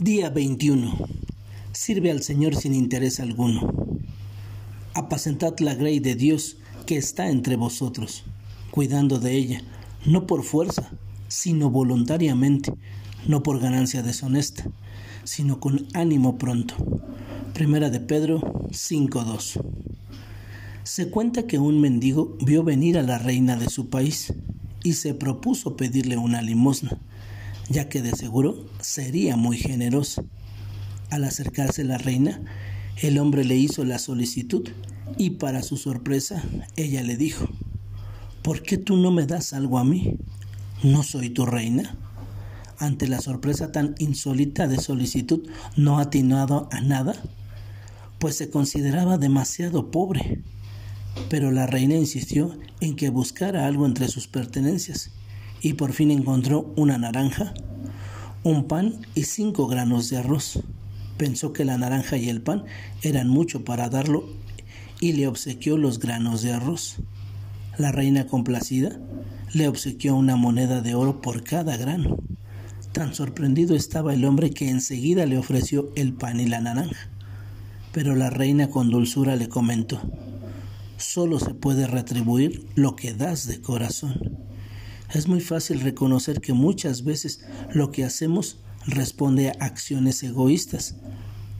Día 21. Sirve al Señor sin interés alguno. Apacentad la grey de Dios que está entre vosotros, cuidando de ella, no por fuerza, sino voluntariamente, no por ganancia deshonesta, sino con ánimo pronto. Primera de Pedro 5.2. Se cuenta que un mendigo vio venir a la reina de su país y se propuso pedirle una limosna ya que de seguro sería muy generosa. Al acercarse la reina, el hombre le hizo la solicitud y para su sorpresa ella le dijo, ¿por qué tú no me das algo a mí? ¿No soy tu reina? Ante la sorpresa tan insólita de solicitud, no atinado a nada, pues se consideraba demasiado pobre. Pero la reina insistió en que buscara algo entre sus pertenencias y por fin encontró una naranja, un pan y cinco granos de arroz. Pensó que la naranja y el pan eran mucho para darlo y le obsequió los granos de arroz. La reina complacida le obsequió una moneda de oro por cada grano. Tan sorprendido estaba el hombre que enseguida le ofreció el pan y la naranja. Pero la reina con dulzura le comentó, solo se puede retribuir lo que das de corazón. Es muy fácil reconocer que muchas veces lo que hacemos responde a acciones egoístas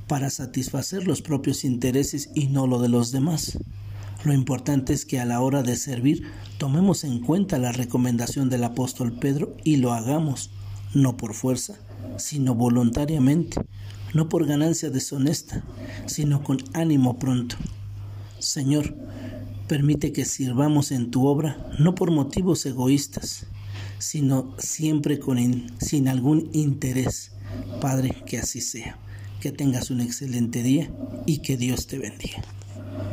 para satisfacer los propios intereses y no lo de los demás. Lo importante es que a la hora de servir tomemos en cuenta la recomendación del apóstol Pedro y lo hagamos, no por fuerza, sino voluntariamente, no por ganancia deshonesta, sino con ánimo pronto. Señor, Permite que sirvamos en tu obra no por motivos egoístas, sino siempre con sin algún interés. Padre, que así sea. Que tengas un excelente día y que Dios te bendiga.